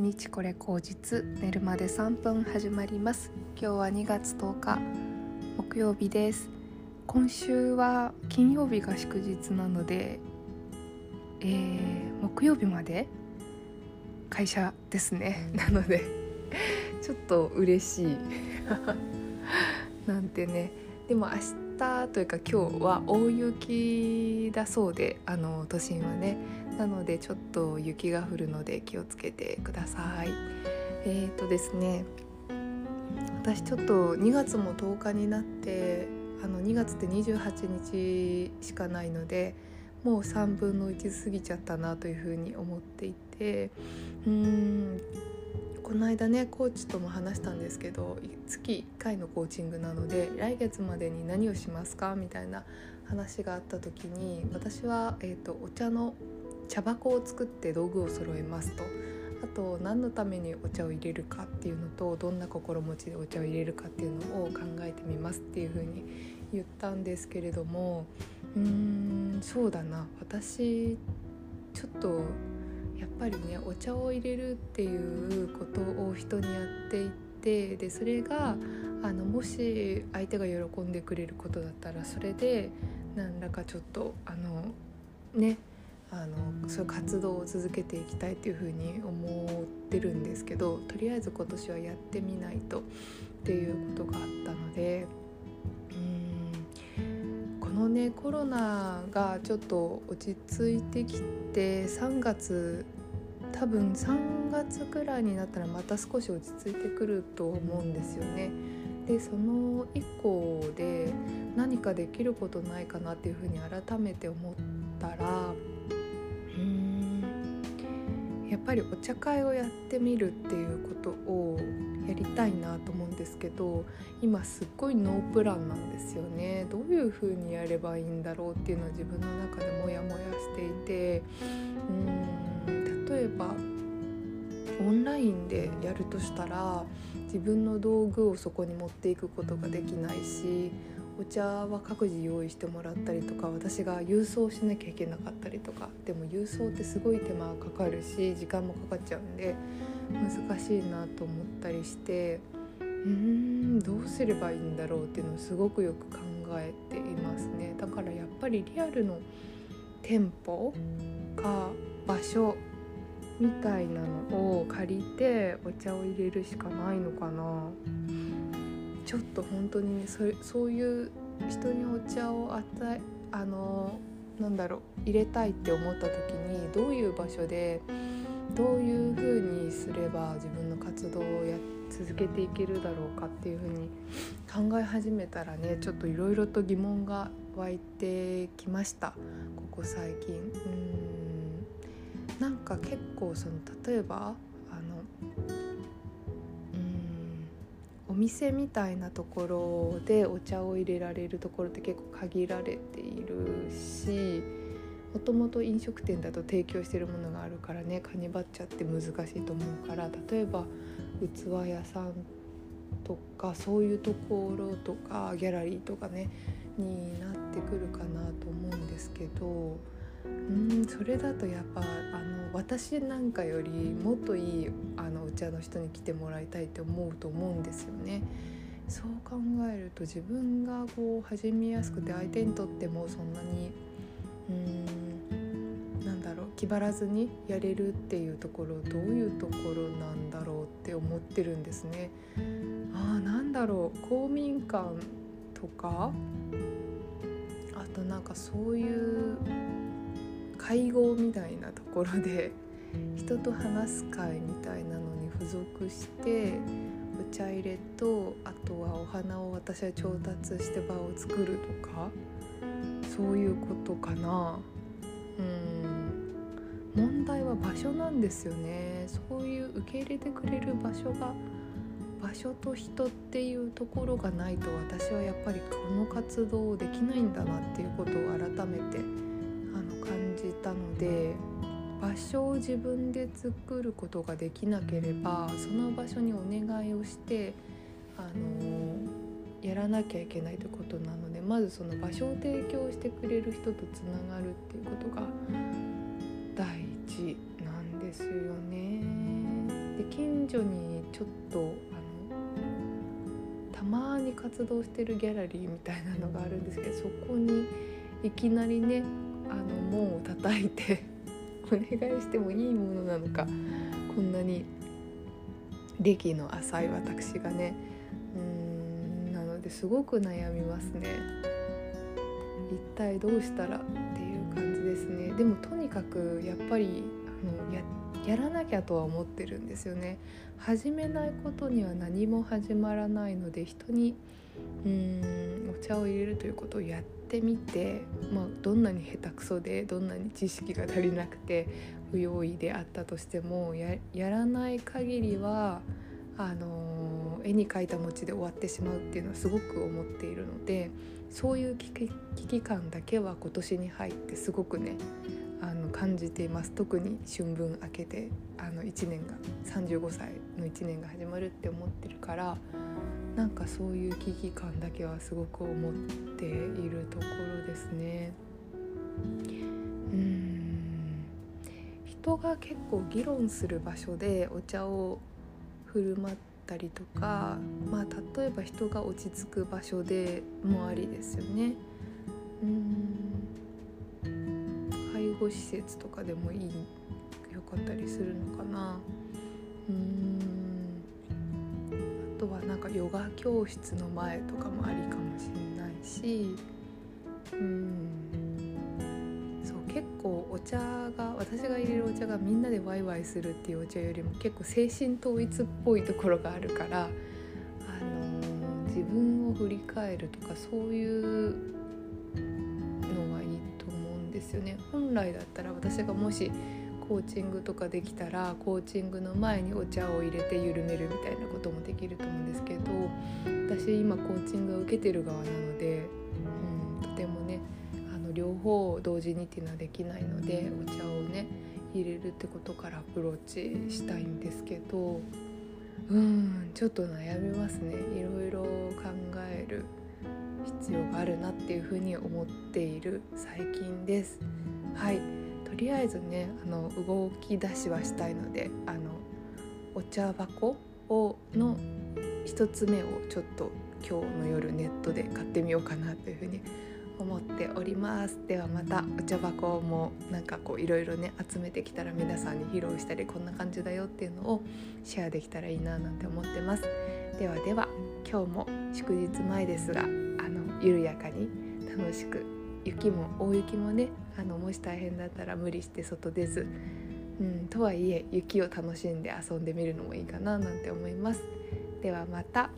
1日これ口実寝るまで3分始まります。今日は2月10日木曜日です。今週は金曜日が祝日なので、えー、木曜日まで会社ですね。なのでちょっと嬉しい。なんてね。でも明日というか今日は大雪だそうであの都心はね。なのでちょっと雪が降るので気をつけてください。えーとですね私ちょっと2月も10日になってあの2月って28日しかないのでもう3分の1過ぎちゃったなというふうに思っていてうーんこの間ねコーチとも話したんですけど月1回のコーチングなので来月までに何をしますかみたいな話があった時に私は、えーと、お茶の茶箱を作って道具を揃えますと。あと何のためにお茶を入れるかっていうのとどんな心持ちでお茶を入れるかっていうのを考えてみますっていうふうに言ったんですけれどもうーんそうだな。私ちょっとやっぱりねお茶を入れるっていうことを人にやっていってでそれがあのもし相手が喜んでくれることだったらそれで何らかちょっとあのねあのそういう活動を続けていきたいっていうふうに思ってるんですけどとりあえず今年はやってみないとっていうことがあったのでのねコロナがちょっと落ち着いてきて3月多分3月くらいになったらまた少し落ち着いてくると思うんですよね。でその以降で何かできることないかなっていうふうに改めて思ったらうんやっぱりお茶会をやってみるっていうことをやりたいなと思うんですけど今すっごいノープランなんですよね。どういう風にやればいいんだろうっていうのは自分の中でモヤモヤしていてうん例えばオンラインでやるとしたら自分の道具をそこに持っていくことができないしお茶は各自用意してもらったりとか私が郵送しなきゃいけなかったりとかでも郵送ってすごい手間かかるし時間もかかっちゃうんで難しいなと思ったりしてうーんどうすればいいんだろうっていうのをすごくよく考えていますね。だからやっぱりリアルの店舗か場所みたいなのを借りてお茶を入れるしかないのかな。ちょっと本当にねそそういう人にお茶を与えあのなんだろう入れたいって思った時にどういう場所でどういう風にすれば自分の活動をや続けていけるだろうかっていう風に考え始めたらねちょっといろいろと疑問が湧いてきましたここ最近。うんなんか結構その例えば店みたいなところでお茶を入れられるところって結構限られているしもともと飲食店だと提供してるものがあるからねカニバっちゃって難しいと思うから例えば器屋さんとかそういうところとかギャラリーとかねになってくるかなと思うんですけどうんそれだとやっぱあの私なんかよりもっといいあのお茶の人に来てもらいたいって思うと思うんですよね。そう考えると自分がこう始めやすくて相手にとってもそんなにうんなんだろう気張らずにやれるっていうところどういうところなんだろうって思ってるんですね。あなんだろう公民館とかあとなんかそういう会合みたいなところで 人と話す会みたいなのに付属してお茶入れとあとはお花を私は調達して場を作るとかそういうことかな。うん。問題は場所なんですよね。そういう受け入れてくれる場所が場所と人っていうところがないと私はやっぱりこの活動をできないんだなっていうことを改めてたので場所を自分で作ることができなければその場所にお願いをしてあのやらなきゃいけないということなのでまずその場所を提供してくれる人とつながるっていうことが大事なんですよね。で近所にちょっとあのたまに活動してるギャラリーみたいなのがあるんですけどそこにいきなりねあの門を叩いて お願いしてもいいものなのかこんなに歴の浅い私がね。うんなのですごく悩みますね。一体どうしたらっていう感じですね。でもとにかくやっぱりあのややらなきゃとは思ってるんですよね。始めないことには何も始まらないので人にうんお茶を入れるということをやってみて、まあ、どんなに下手くそでどんなに知識が足りなくて不用意であったとしてもやらない限りはあの絵に描いた餅で終わってしまうっていうのはすごく思っているのでそういう危機感だけは今年に入ってすごくねあの感じています特に春分明けてあの1年が35歳の1年が始まるって思ってるからなんかそういう危機感だけはすごく思っているところですね。うん人が結構議論する場所でお茶を振る舞ったりとか、まあ、例えば人が落ち着く場所でもありですよね。うん護施設とかでもいいよかったりするのかな。うん。あとはなんかヨガ教室の前とかもありかもしれないし。うん。結構お茶が私が入れるお茶がみんなでワイワイするっていうお茶よりも結構精神統一っぽいところがあるから、あのー、自分を振り返るとかそういうですよね。本来だったら私がもしコーチングとかできたらコーチングの前にお茶を入れて緩めるみたいなこともできると思うんですけど私今コーチングを受けてる側なので、うん、とてもねあの両方同時にっていうのはできないのでお茶をね入れるってことからアプローチしたいんですけどうんちょっと悩みますねいろいろ考える必要があるなっていうふうに思っている最近です。はい。とりあえずねあの動き出しはしたいのであのお茶箱をの1つ目をちょっと今日の夜ネットで買ってみようかなというふうに思っております。ではまたお茶箱もなんかこういろいろね集めてきたら皆さんに披露したりこんな感じだよっていうのをシェアできたらいいななんて思ってます。ではでは今日も祝日前ですが緩やかに楽しく雪も大雪もねあのもし大変だったら無理して外出ず、うん、とはいえ雪を楽しんで遊んでみるのもいいかななんて思いますではまた。